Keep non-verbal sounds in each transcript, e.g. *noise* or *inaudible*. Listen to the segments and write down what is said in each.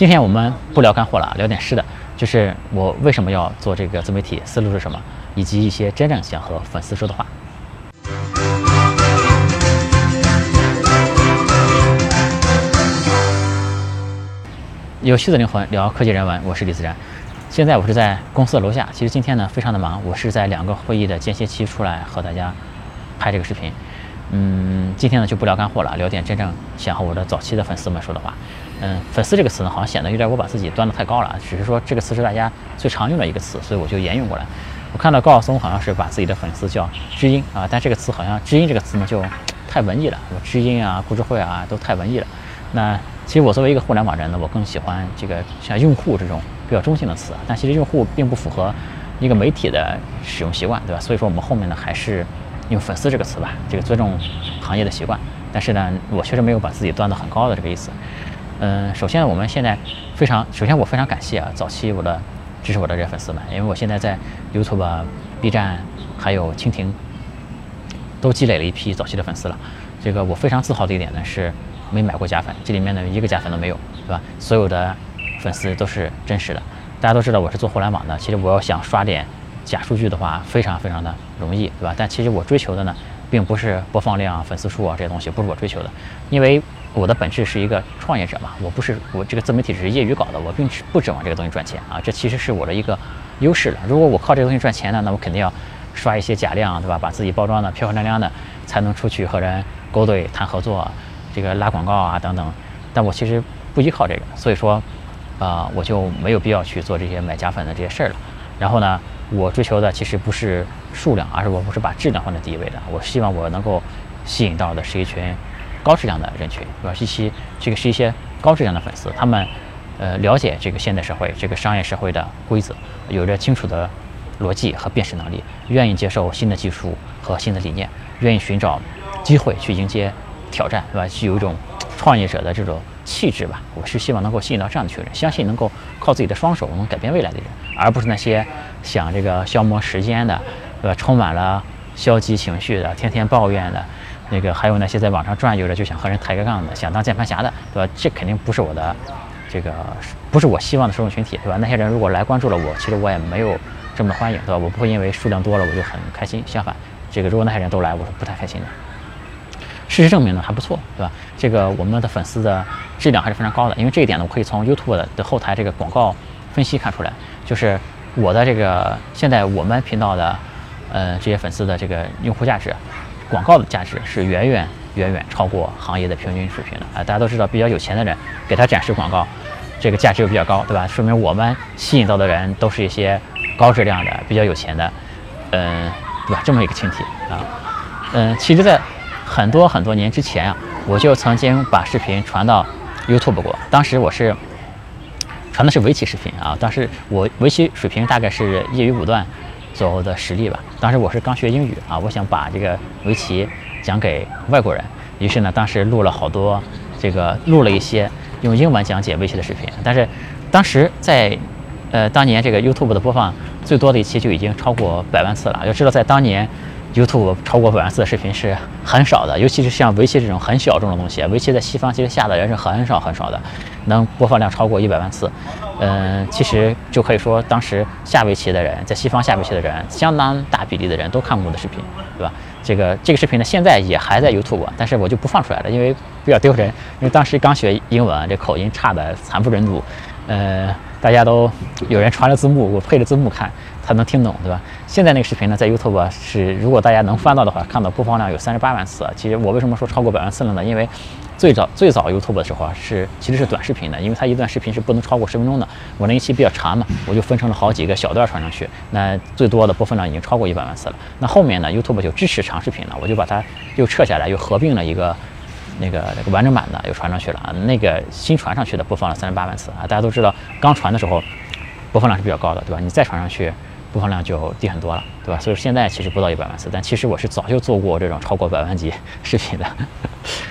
今天我们不聊干货了，聊点实的，就是我为什么要做这个自媒体，思路是什么，以及一些真正想和粉丝说的话。有趣的灵魂聊科技人文，我是李自然。现在我是在公司的楼下，其实今天呢非常的忙，我是在两个会议的间歇期出来和大家拍这个视频。嗯，今天呢就不聊干货了，聊点真正想和我的早期的粉丝们说的话。嗯，粉丝这个词呢好像显得有点我把自己端得太高了，只是说这个词是大家最常用的一个词，所以我就沿用过来。我看到高晓松好像是把自己的粉丝叫知音啊，但这个词好像知音这个词呢就太文艺了，什么知音啊、故事会啊都太文艺了。那其实我作为一个互联网人呢，我更喜欢这个像用户这种比较中性的词。但其实用户并不符合一个媒体的使用习惯，对吧？所以说我们后面呢还是用粉丝这个词吧，这个尊重行业的习惯。但是呢，我确实没有把自己端得很高的这个意思。嗯，首先我们现在非常，首先我非常感谢啊，早期我的支持我的这些粉丝们，因为我现在在 YouTube、B 站还有蜻蜓都积累了一批早期的粉丝了。这个我非常自豪的一点呢是。没买过假粉，这里面呢一个假粉都没有，对吧？所有的粉丝都是真实的。大家都知道我是做互联网的，其实我要想刷点假数据的话，非常非常的容易，对吧？但其实我追求的呢，并不是播放量、粉丝数啊这些东西，不是我追求的。因为我的本质是一个创业者嘛，我不是我这个自媒体只是业余搞的，我并不指望这个东西赚钱啊。这其实是我的一个优势了。如果我靠这个东西赚钱呢，那我肯定要刷一些假量，对吧？把自己包装的漂漂亮亮的，才能出去和人勾兑谈合作。这个拉广告啊等等，但我其实不依靠这个，所以说，啊，我就没有必要去做这些买假粉的这些事儿了。然后呢，我追求的其实不是数量，而是我不是把质量放在第一位的。我希望我能够吸引到的是一群高质量的人群，对吧？一些这个是一些高质量的粉丝，他们呃了解这个现代社会、这个商业社会的规则，有着清楚的逻辑和辨识能力，愿意接受新的技术和新的理念，愿意寻找机会去迎接。挑战对吧？具有一种创业者的这种气质吧。我是希望能够吸引到这样的群人，相信能够靠自己的双手能改变未来的人，而不是那些想这个消磨时间的，对吧？充满了消极情绪的，天天抱怨的，那个还有那些在网上转悠着就想和人抬个杠的，想当键盘侠的，对吧？这肯定不是我的这个，不是我希望的受众群体，对吧？那些人如果来关注了我，其实我也没有这么欢迎，对吧？我不会因为数量多了我就很开心，相反，这个如果那些人都来，我是不太开心的。事实证明呢，还不错，对吧？这个我们的粉丝的质量还是非常高的，因为这一点呢，我可以从 YouTube 的后台这个广告分析看出来，就是我的这个现在我们频道的，呃，这些粉丝的这个用户价值，广告的价值是远远远远超过行业的平均水平的啊！大家都知道，比较有钱的人给他展示广告，这个价值又比较高，对吧？说明我们吸引到的人都是一些高质量的、比较有钱的，嗯，对吧？这么一个群体啊，嗯，其实，在很多很多年之前啊，我就曾经把视频传到 YouTube 过。当时我是传的是围棋视频啊，当时我围棋水平大概是业余五段左右的实力吧。当时我是刚学英语啊，我想把这个围棋讲给外国人，于是呢，当时录了好多这个录了一些用英文讲解围棋的视频。但是当时在呃当年这个 YouTube 的播放最多的一期就已经超过百万次了。要知道在当年。YouTube 超过百万次的视频是很少的，尤其是像围棋这种很小众的东西，围棋在西方其实下的人是很少很少的，能播放量超过一百万次，嗯，其实就可以说当时下围棋的人，在西方下围棋的人，相当大比例的人都看过我的视频，对吧？这个这个视频呢，现在也还在 YouTube，但是我就不放出来了，因为比较丢人，因为当时刚学英文，这口音差的惨不忍睹，呃。大家都有人传了字幕，我配着字幕看，才能听懂，对吧？现在那个视频呢，在 YouTube 是，如果大家能翻到的话，看到播放量有三十八万次。其实我为什么说超过百万次了呢？因为最早最早 YouTube 的时候啊，是其实是短视频的，因为它一段视频是不能超过十分钟的。我那一期比较长嘛，我就分成了好几个小段传上去，那最多的播放量已经超过一百万次了。那后面呢，YouTube 就支持长视频了，我就把它又撤下来，又合并了一个。那个那个完整版的又传上去了啊，那个新传上去的播放了三十八万次啊，大家都知道刚传的时候播放量是比较高的，对吧？你再传上去播放量就低很多了，对吧？所以现在其实不到一百万次，但其实我是早就做过这种超过百万级 *laughs* 视频的，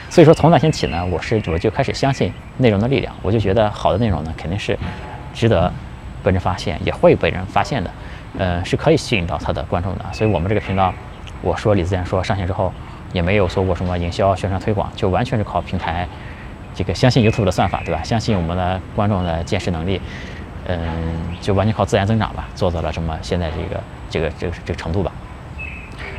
所以说从那天起呢，我是我就开始相信内容的力量，我就觉得好的内容呢肯定是值得被人发现，也会被人发现的，呃，是可以吸引到他的观众的，所以我们这个频道，我说李自然说上线之后。也没有做过什么营销、宣传、推广，就完全是靠平台这个相信 YouTube 的算法，对吧？相信我们的观众的见识能力，嗯，就完全靠自然增长吧，做到了这么现在这个这个这个这个程度吧。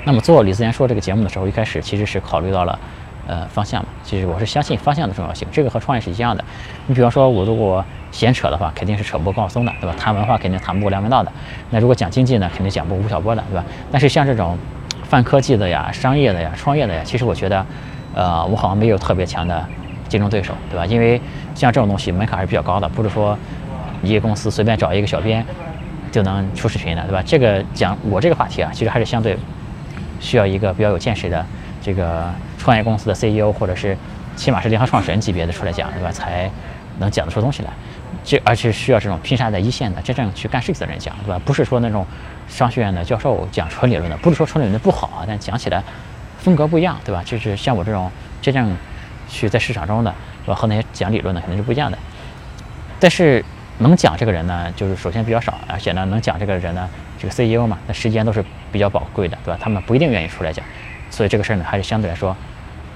那么做李自然说这个节目的时候，一开始其实是考虑到了呃方向嘛，其实我是相信方向的重要性，这个和创业是一样的。你比方说，我如果闲扯的话，肯定是扯不过高晓松的，对吧？谈文化肯定谈不过梁文道的。那如果讲经济呢，肯定讲不过吴晓波的，对吧？但是像这种泛科技的呀、商业的呀、创业的呀，其实我觉得，呃，我好像没有特别强的。竞争对手，对吧？因为像这种东西门槛还是比较高的，不是说一个公司随便找一个小编就能出视频的，对吧？这个讲我这个话题啊，其实还是相对需要一个比较有见识的这个创业公司的 CEO，或者是起码是联合创始人级别的出来讲，对吧？才能讲得出东西来。这而且需要这种拼杀在一线的真正去干事情的人讲，对吧？不是说那种商学院的教授讲纯理论的，不是说纯理论的不好啊，但讲起来风格不一样，对吧？就是像我这种真正。去在市场中的，对吧？和那些讲理论的肯定是不一样的。但是能讲这个人呢，就是首先比较少，而且呢，能讲这个人呢，这个 CEO 嘛，那时间都是比较宝贵的，对吧？他们不一定愿意出来讲，所以这个事儿呢，还是相对来说，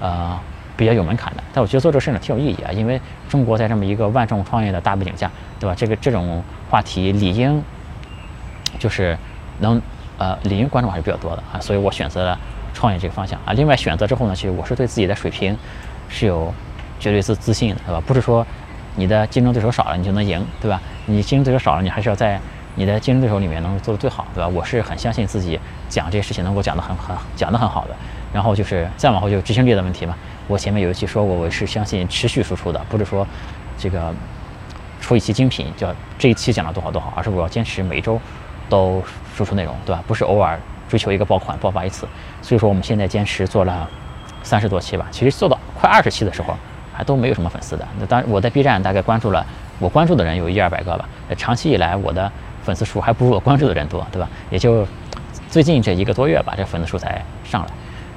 呃，比较有门槛的。但我觉得做这个事儿呢，挺有意义啊，因为中国在这么一个万众创业的大背景下，对吧？这个这种话题理应就是能呃理应观众还是比较多的啊，所以我选择了创业这个方向啊。另外选择之后呢，其实我是对自己的水平。是有绝对自自信的，对吧？不是说你的竞争对手少了你就能赢，对吧？你竞争对手少了，你还是要在你的竞争对手里面能做得最好，对吧？我是很相信自己讲这些事情能够讲得很很讲得很好的。然后就是再往后就执行力的问题嘛。我前面有一期说过，我是相信持续输出的，不是说这个出一期精品叫这一期讲了多好多好，而是我要坚持每周都输出内容，对吧？不是偶尔追求一个爆款爆发一次。所以说我们现在坚持做了。三十多期吧，其实做到快二十期的时候，还都没有什么粉丝的。那当然，我在 B 站大概关注了，我关注的人有一二百个吧。长期以来，我的粉丝数还不如我关注的人多，对吧？也就最近这一个多月吧，这粉丝数才上来。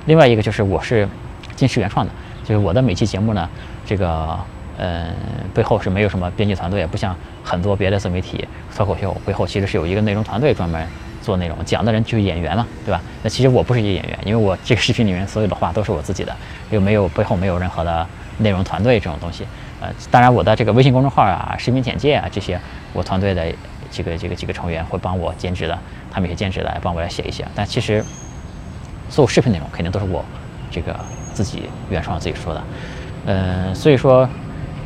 另外一个就是我是坚持原创的，就是我的每期节目呢，这个嗯背后是没有什么编辑团队，不像很多别的自媒体脱口秀背后其实是有一个内容团队专门。做内容讲的人就是演员嘛，对吧？那其实我不是一个演员，因为我这个视频里面所有的话都是我自己的，又没有背后没有任何的内容团队这种东西。呃，当然我的这个微信公众号啊、视频简介啊这些，我团队的几个、几个、几个成员会帮我兼职的，他们也兼职来帮我来写一写。但其实所有视频内容肯定都是我这个自己原创自己说的。嗯，所以说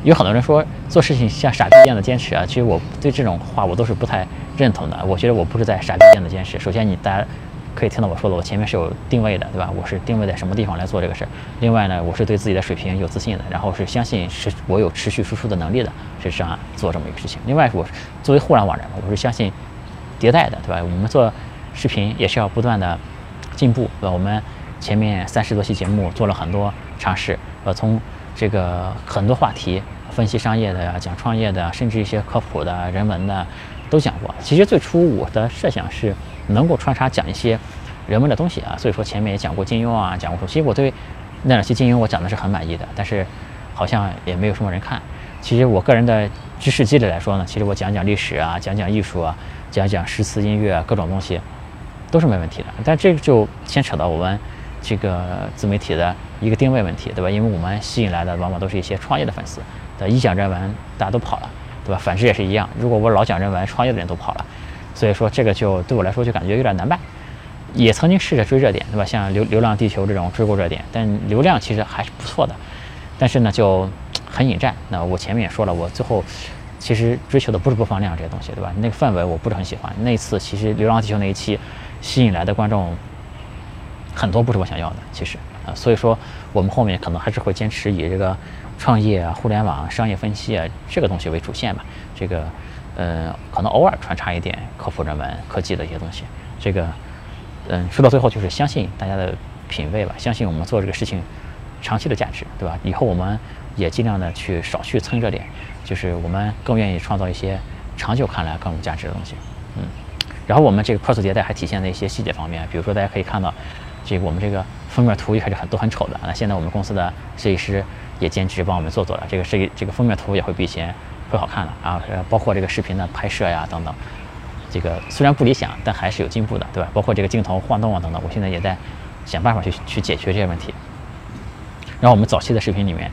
有很多人说做事情像傻逼一样的坚持啊，其实我对这种话我都是不太。认同的，我觉得我不是在傻逼一样的坚持。首先，你大家可以听到我说的，我前面是有定位的，对吧？我是定位在什么地方来做这个事儿。另外呢，我是对自己的水平有自信的，然后是相信是我有持续输出的能力的，是这样做这么一个事情。另外，我作为互联网人，我是相信迭代的，对吧？我们做视频也是要不断的进步，对吧？我们前面三十多期节目做了很多尝试，呃，从这个很多话题，分析商业的呀，讲创业的，甚至一些科普的人文的。都讲过，其实最初我的设想是能够穿插讲一些人文的东西啊，所以说前面也讲过金庸啊，讲过说，其实我对那两期金庸我讲的是很满意的，但是好像也没有什么人看。其实我个人的知识积累来说呢，其实我讲讲历史啊，讲讲艺术啊，讲讲诗词音乐啊各种东西都是没问题的。但这个就牵扯到我们这个自媒体的一个定位问题，对吧？因为我们吸引来的往往都是一些创业的粉丝，的一讲人文大家都跑了。对吧？反之也是一样。如果我老讲人文，创业的人都跑了，所以说这个就对我来说就感觉有点难办。也曾经试着追热点，对吧？像《流流浪地球》这种追过热点，但流量其实还是不错的。但是呢，就很引战。那我前面也说了，我最后其实追求的不是播放量这些东西，对吧？那个氛围我不是很喜欢。那次其实《流浪地球》那一期吸引来的观众很多不是我想要的，其实啊，所以说我们后面可能还是会坚持以这个。创业，互联网商业分析啊，这个东西为主线吧。这个，呃，可能偶尔穿插一点科普人文、科技的一些东西。这个，嗯，说到最后就是相信大家的品味吧，相信我们做这个事情长期的价值，对吧？以后我们也尽量的去少去蹭热点，就是我们更愿意创造一些长久看来更有价值的东西。嗯，然后我们这个快速迭代还体现在一些细节方面，比如说大家可以看到，这个我们这个封面图一开始很都很丑的，那现在我们公司的设计师。也兼职帮我们做做了，这个设计这个封面图也会比以前会好看的啊，包括这个视频的拍摄呀等等，这个虽然不理想，但还是有进步的，对吧？包括这个镜头晃动啊等等，我现在也在想办法去去解决这些问题。然后我们早期的视频里面，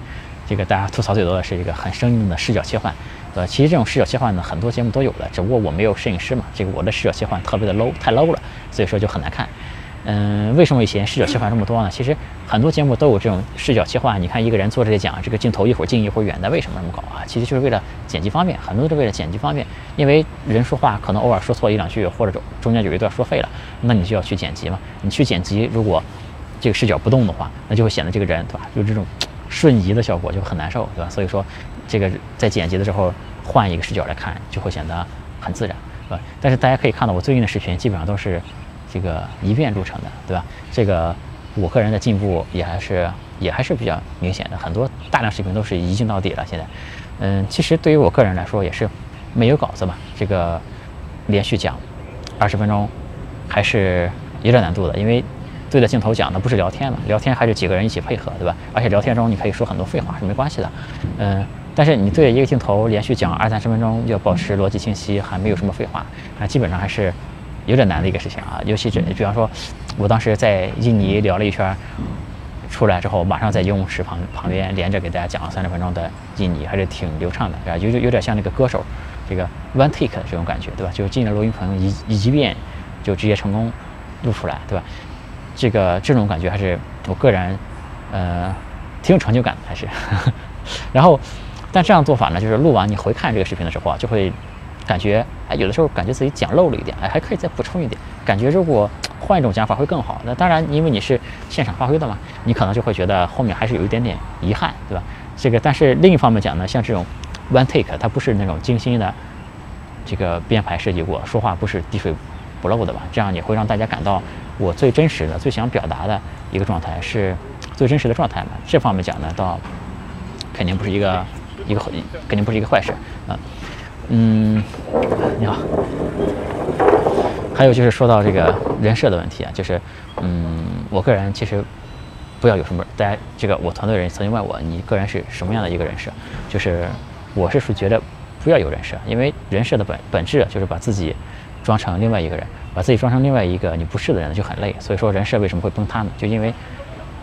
这个大家吐槽最多的是一个很生硬的视角切换，呃？其实这种视角切换呢，很多节目都有的，只不过我没有摄影师嘛，这个我的视角切换特别的 low，太 low 了，所以说就很难看。嗯，为什么以前视角切换这么多呢？其实很多节目都有这种视角切换。你看一个人坐这里讲，这个镜头一会儿近一会儿远的，为什么这么搞啊？其实就是为了剪辑方便，很多都是为了剪辑方便。因为人说话可能偶尔说错一两句，或者中间有一段说废了，那你就要去剪辑嘛。你去剪辑，如果这个视角不动的话，那就会显得这个人对吧？就这种瞬移的效果就很难受，对吧？所以说，这个在剪辑的时候换一个视角来看，就会显得很自然，对吧？但是大家可以看到，我最近的视频基本上都是。这个一遍录成的，对吧？这个我个人的进步也还是也还是比较明显的，很多大量视频都是一镜到底了。现在，嗯，其实对于我个人来说也是没有稿子嘛，这个连续讲二十分钟还是有点难度的，因为对着镜头讲的不是聊天嘛，聊天还是几个人一起配合，对吧？而且聊天中你可以说很多废话是没关系的，嗯，但是你对着一个镜头连续讲二三十分钟，要保持逻辑清晰，还没有什么废话，啊，基本上还是。有点难的一个事情啊，尤其是比方说，我当时在印尼聊了一圈，出来之后马上在游泳池旁旁边连着给大家讲了三十分钟的印尼，还是挺流畅的，是吧？有有点像那个歌手这个 one take 的这种感觉，对吧？就进了录音棚一一一遍就直接成功录出来，对吧？这个这种感觉还是我个人呃挺有成就感的，还是。*laughs* 然后，但这样做法呢，就是录完你回看这个视频的时候啊，就会。感觉哎，有的时候感觉自己讲漏了一点，哎，还可以再补充一点。感觉如果换一种讲法会更好。那当然，因为你是现场发挥的嘛，你可能就会觉得后面还是有一点点遗憾，对吧？这个，但是另一方面讲呢，像这种 one take，它不是那种精心的这个编排设计过，说话不是滴水不漏的吧？这样也会让大家感到我最真实的、最想表达的一个状态是最真实的状态嘛？这方面讲呢，倒肯定不是一个一个肯定不是一个坏事。嗯，嗯你好。还有就是说到这个人设的问题啊，就是，嗯，我个人其实不要有什么，大家这个我团队人曾经问我，你个人是什么样的一个人设？就是我是属觉得不要有人设，因为人设的本本质就是把自己装成另外一个人，把自己装成另外一个你不是的人就很累。所以说人设为什么会崩塌呢？就因为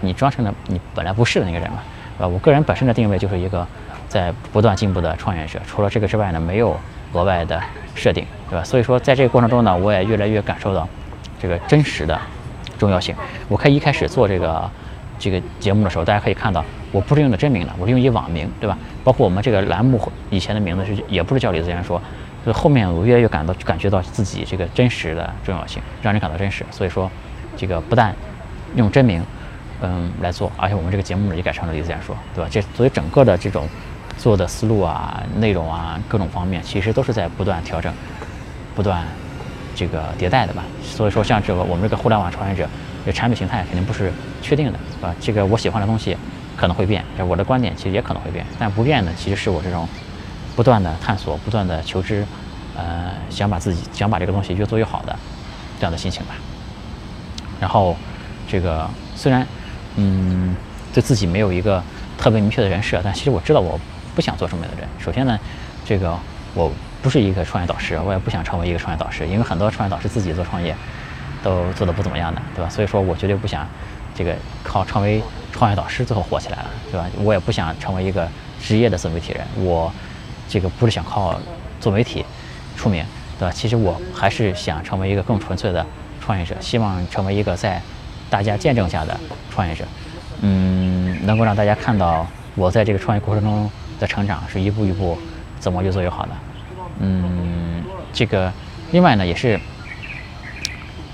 你装成了你本来不是的那个人嘛，啊，我个人本身的定位就是一个。在不断进步的创业者，除了这个之外呢，没有额外的设定，对吧？所以说，在这个过程中呢，我也越来越感受到这个真实的重要性。我可以一开始做这个这个节目的时候，大家可以看到，我不是用的真名了，我是用一网名，对吧？包括我们这个栏目以前的名字是也不是叫李自然说，就后面我越来越感到感觉到自己这个真实的重要性，让人感到真实。所以说，这个不但用真名，嗯，来做，而且我们这个节目呢也改成了李自然说，对吧？这所以整个的这种。做的思路啊、内容啊各种方面，其实都是在不断调整、不断这个迭代的吧。所以说，像这个我们这个互联网创业者，这产品形态肯定不是确定的，啊，这个我喜欢的东西可能会变，我的观点其实也可能会变，但不变的其实是我这种不断的探索、不断的求知，呃，想把自己想把这个东西越做越好的这样的心情吧。然后，这个虽然嗯，对自己没有一个特别明确的人设，但其实我知道我。不想做什么样的人。首先呢，这个我不是一个创业导师，我也不想成为一个创业导师，因为很多创业导师自己做创业都做的不怎么样的，对吧？所以说我绝对不想这个靠成为创业导师最后火起来了，对吧？我也不想成为一个职业的自媒体人，我这个不是想靠做媒体出名，对吧？其实我还是想成为一个更纯粹的创业者，希望成为一个在大家见证下的创业者，嗯，能够让大家看到我在这个创业过程中。的成长是一步一步怎么越做越好的，嗯，这个另外呢也是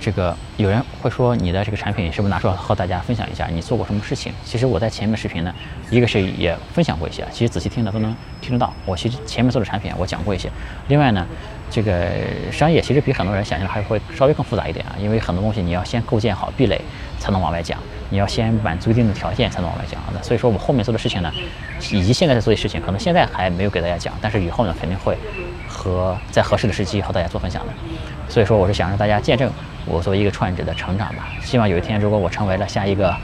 这个有人会说你的这个产品是不是拿出来和大家分享一下？你做过什么事情？其实我在前面视频呢，一个是也分享过一些，其实仔细听的都能听得到。我其实前面做的产品我讲过一些。另外呢，这个商业其实比很多人想象的还会稍微更复杂一点啊，因为很多东西你要先构建好壁垒才能往外讲。你要先满足一定的条件才能往外讲那，所以说我后面做的事情呢，以及现在在做的事情，可能现在还没有给大家讲，但是以后呢肯定会和在合适的时机和大家做分享的。所以说我是想让大家见证我作为一个创业者的成长吧。希望有一天如果我成为了下一个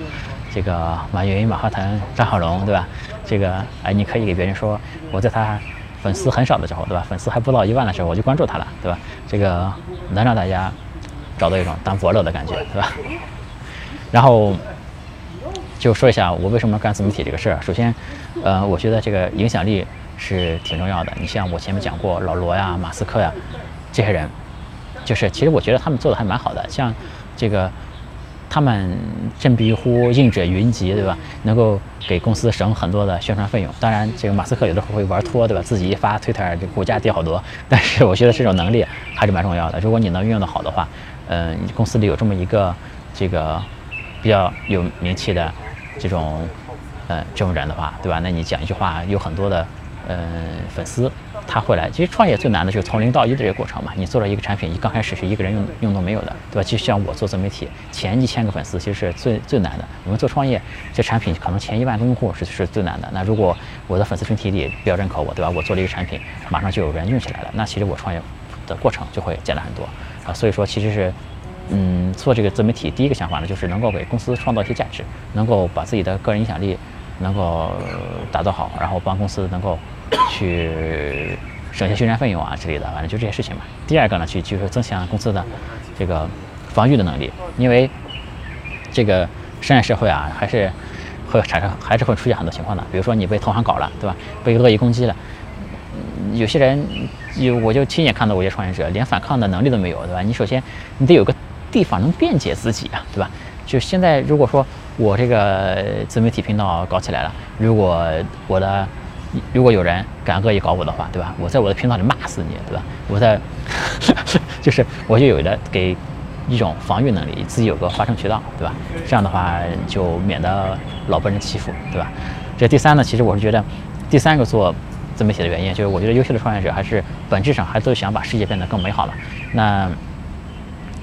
这个马云、马化腾、张小龙，对吧？这个哎，你可以给别人说我在他粉丝很少的时候，对吧？粉丝还不到一万的时候我就关注他了，对吧？这个能让大家找到一种当伯乐的感觉，对吧？然后。就说一下我为什么干自媒体这个事儿。首先，呃，我觉得这个影响力是挺重要的。你像我前面讲过老罗呀、马斯克呀这些人，就是其实我觉得他们做的还蛮好的。像这个。他们振臂一呼，应者云集，对吧？能够给公司省很多的宣传费用。当然，这个马斯克有的时候会玩脱，对吧？自己一发推特，这股价跌好多。*laughs* 但是我觉得这种能力还是蛮重要的。如果你能运用的好的话，嗯，公司里有这么一个这个比较有名气的这种呃这种人的话，对吧？那你讲一句话，有很多的嗯粉丝。他会来，其实创业最难的就是从零到一的这个过程嘛。你做了一个产品，你刚开始是一个人用用都没有的，对吧？就像我做自媒体，前一千个粉丝其实是最最难的。我们做创业，这产品可能前一万个用户是是最难的。那如果我的粉丝群体里比较认可我，对吧？我做了一个产品，马上就有人用起来了，那其实我创业的过程就会简单很多啊。所以说，其实是，嗯，做这个自媒体第一个想法呢，就是能够给公司创造一些价值，能够把自己的个人影响力能够打造好，然后帮公司能够。*coughs* 去省下宣传费用啊之类的，反正就这些事情嘛。第二个呢，去就是增强公司的这个防御的能力，因为这个商业社会啊，还是会产生，还是会出现很多情况的。比如说你被同行搞了，对吧？被恶意攻击了，有些人有我就亲眼看到过一些创业者连反抗的能力都没有，对吧？你首先你得有个地方能辩解自己啊，对吧？就现在如果说我这个自媒体频道搞起来了，如果我的如果有人敢恶意搞我的话，对吧？我在我的频道里骂死你，对吧？我在，*laughs* 就是我就有了给一种防御能力，自己有个发声渠道，对吧？这样的话就免得老被人欺负，对吧？这第三呢，其实我是觉得第三个做自媒体的原因，就是我觉得优秀的创业者还是本质上还都想把世界变得更美好了。那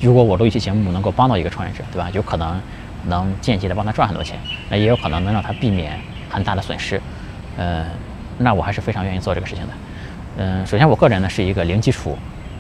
如果我录一期节目能够帮到一个创业者，对吧？有可能能间接的帮他赚很多钱，那也有可能能让他避免很大的损失，嗯。那我还是非常愿意做这个事情的，嗯，首先我个人呢是一个零基础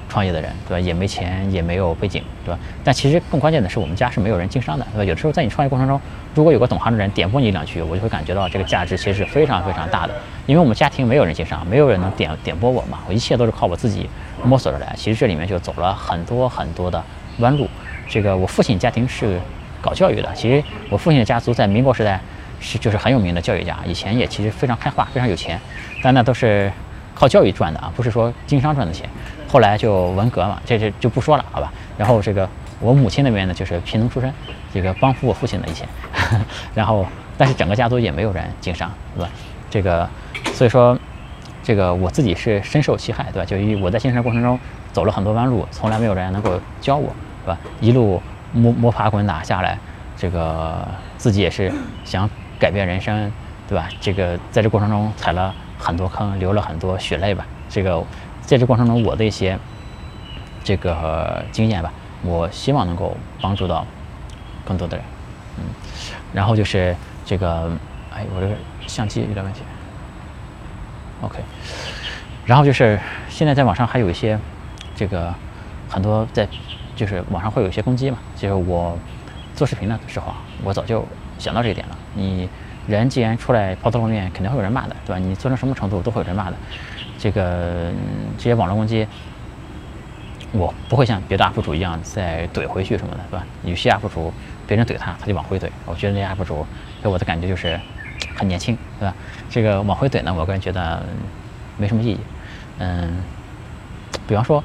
创业的人，对吧？也没钱，也没有背景，对吧？但其实更关键的是，我们家是没有人经商的，对吧？有的时候在你创业过程中，如果有个懂行的人点拨你两句，我就会感觉到这个价值其实是非常非常大的。因为我们家庭没有人经商，没有人能点点拨我嘛，我一切都是靠我自己摸索着来。其实这里面就走了很多很多的弯路。这个我父亲家庭是搞教育的，其实我父亲的家族在民国时代。是，就是很有名的教育家，以前也其实非常开化，非常有钱，但那都是靠教育赚的啊，不是说经商赚的钱。后来就文革嘛，这这就不说了，好吧。然后这个我母亲那边呢，就是贫农出身，这个帮扶我父亲的以前，*laughs* 然后但是整个家族也没有人经商，对吧？这个所以说，这个我自己是深受其害，对吧？就因为我在经商过程中走了很多弯路，从来没有人能够教我，对吧？一路摸摸爬滚打下来，这个自己也是想。改变人生，对吧？这个在这过程中踩了很多坑，流了很多血泪吧。这个在这过程中，我的一些这个经验吧，我希望能够帮助到更多的人。嗯，然后就是这个，哎，我这个相机有点问题。OK，然后就是现在在网上还有一些这个很多在，就是网上会有一些攻击嘛。就是我做视频的时候啊，我早就。想到这一点了，你人既然出来抛头露面，肯定会有人骂的，对吧？你做成什么程度都会有人骂的。这个这些网络攻击，我不会像别的 UP 主一样再怼回去什么的，对吧？有些 UP 主别人怼他，他就往回怼。我觉得那些 UP 主给我的感觉就是很年轻，对吧？这个往回怼呢，我个人觉得没什么意义。嗯，比方说，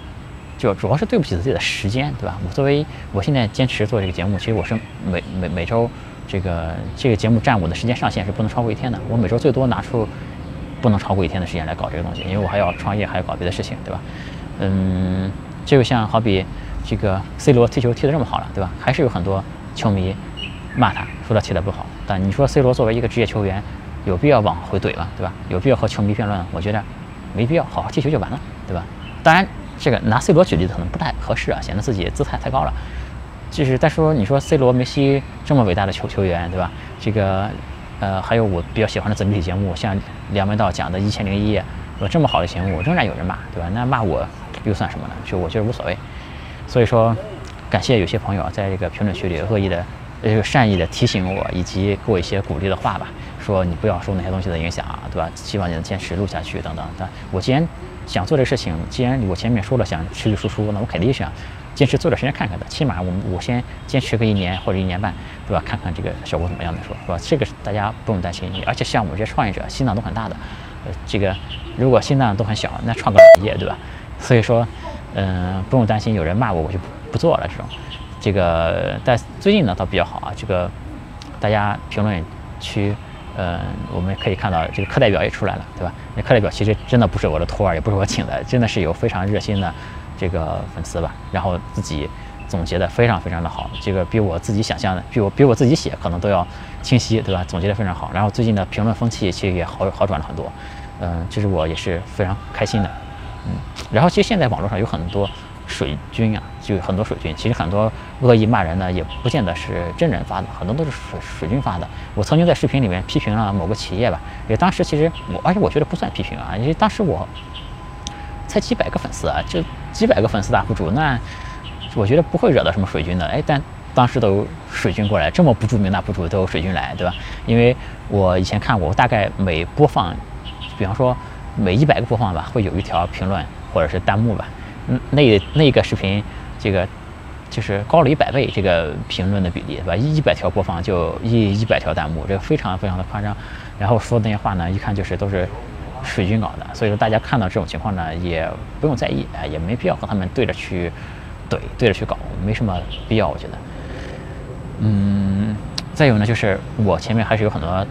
就主要是对不起自己的时间，对吧？我作为我现在坚持做这个节目，其实我是每每每周。这个这个节目占我的时间上限是不能超过一天的，我每周最多拿出不能超过一天的时间来搞这个东西，因为我还要创业，还要搞别的事情，对吧？嗯，就像好比这个 C 罗踢球踢得这么好了，对吧？还是有很多球迷骂他，说他踢得不好。但你说 C 罗作为一个职业球员，有必要往回怼吗？对吧？有必要和球迷辩论？我觉得没必要，好好踢球就完了，对吧？当然，这个拿 C 罗举例子可能不太合适啊，显得自己姿态太高了。就是再说，你说 C 罗、梅西这么伟大的球球员，对吧？这个，呃，还有我比较喜欢的自媒体节目，像梁文道讲的《一千零一夜》，有这么好的节目，仍然有人骂，对吧？那骂我又算什么呢？就我觉得无所谓。所以说，感谢有些朋友在这个评论区里恶意的、呃善意的提醒我，以及给我一些鼓励的话吧，说你不要受那些东西的影响，对吧？希望你能坚持录下去，等等。但我既然想做这个事情，既然我前面说了想持续输出，那我肯定想。坚持做点时间看看的，起码我们我先坚持个一年或者一年半，对吧？看看这个效果怎么样再说，是吧？这个大家不用担心，而且像我们这些创业者，心脏都很大的，呃，这个如果心脏都很小，那创个业，对吧？所以说，嗯，不用担心有人骂我，我就不不做了这种。这个但最近呢倒比较好啊，这个大家评论区。嗯，我们可以看到这个课代表也出来了，对吧？那课代表其实真的不是我的托儿，也不是我请的，真的是有非常热心的这个粉丝吧。然后自己总结的非常非常的好，这个比我自己想象的，比我比我自己写可能都要清晰，对吧？总结的非常好。然后最近的评论风气其实也好好转了很多，嗯，这是我也是非常开心的，嗯。然后其实现在网络上有很多。水军啊，就很多水军。其实很多恶意骂人呢，也不见得是真人发的，很多都是水水军发的。我曾经在视频里面批评了某个企业吧，因为当时其实我，而且我觉得不算批评啊，因为当时我才几百个粉丝啊，就几百个粉丝大 UP 主，那我觉得不会惹到什么水军的。哎，但当时都有水军过来，这么不著名的 UP 主都有水军来，对吧？因为我以前看过，大概每播放，比方说每一百个播放吧，会有一条评论或者是弹幕吧。嗯那那个视频，这个就是高了一百倍，这个评论的比例，对吧？一百条播放就一一百条弹幕，这个非常非常的夸张。然后说那些话呢，一看就是都是水军搞的。所以说大家看到这种情况呢，也不用在意啊，也没必要和他们对着去怼，对着去搞，没什么必要，我觉得。嗯，再有呢，就是我前面还是有很多。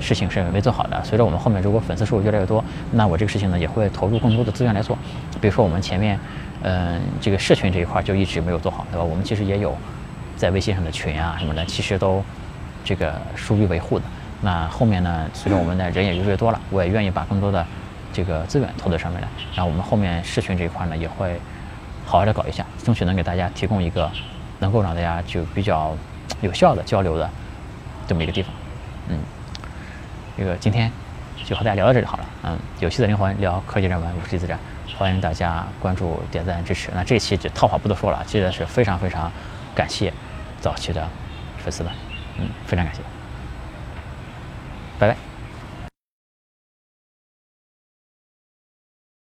事情是没做好的。随着我们后面如果粉丝数越来越多，那我这个事情呢也会投入更多的资源来做。比如说我们前面，嗯，这个社群这一块就一直没有做好，对吧？我们其实也有在微信上的群啊什么的，其实都这个疏于维护的。那后面呢，随着我们的人也越来越多了，我也愿意把更多的这个资源投在上面来。然后我们后面社群这一块呢也会好好的搞一下，争取能给大家提供一个能够让大家就比较有效的交流的这么一个地方，嗯。这个今天就和大家聊到这里好了，嗯，有趣的灵魂聊科技人文，我是李自然，欢迎大家关注、点赞、支持。那这期就套话不多说了，真的是非常非常感谢早期的粉丝们，嗯，非常感谢，拜拜。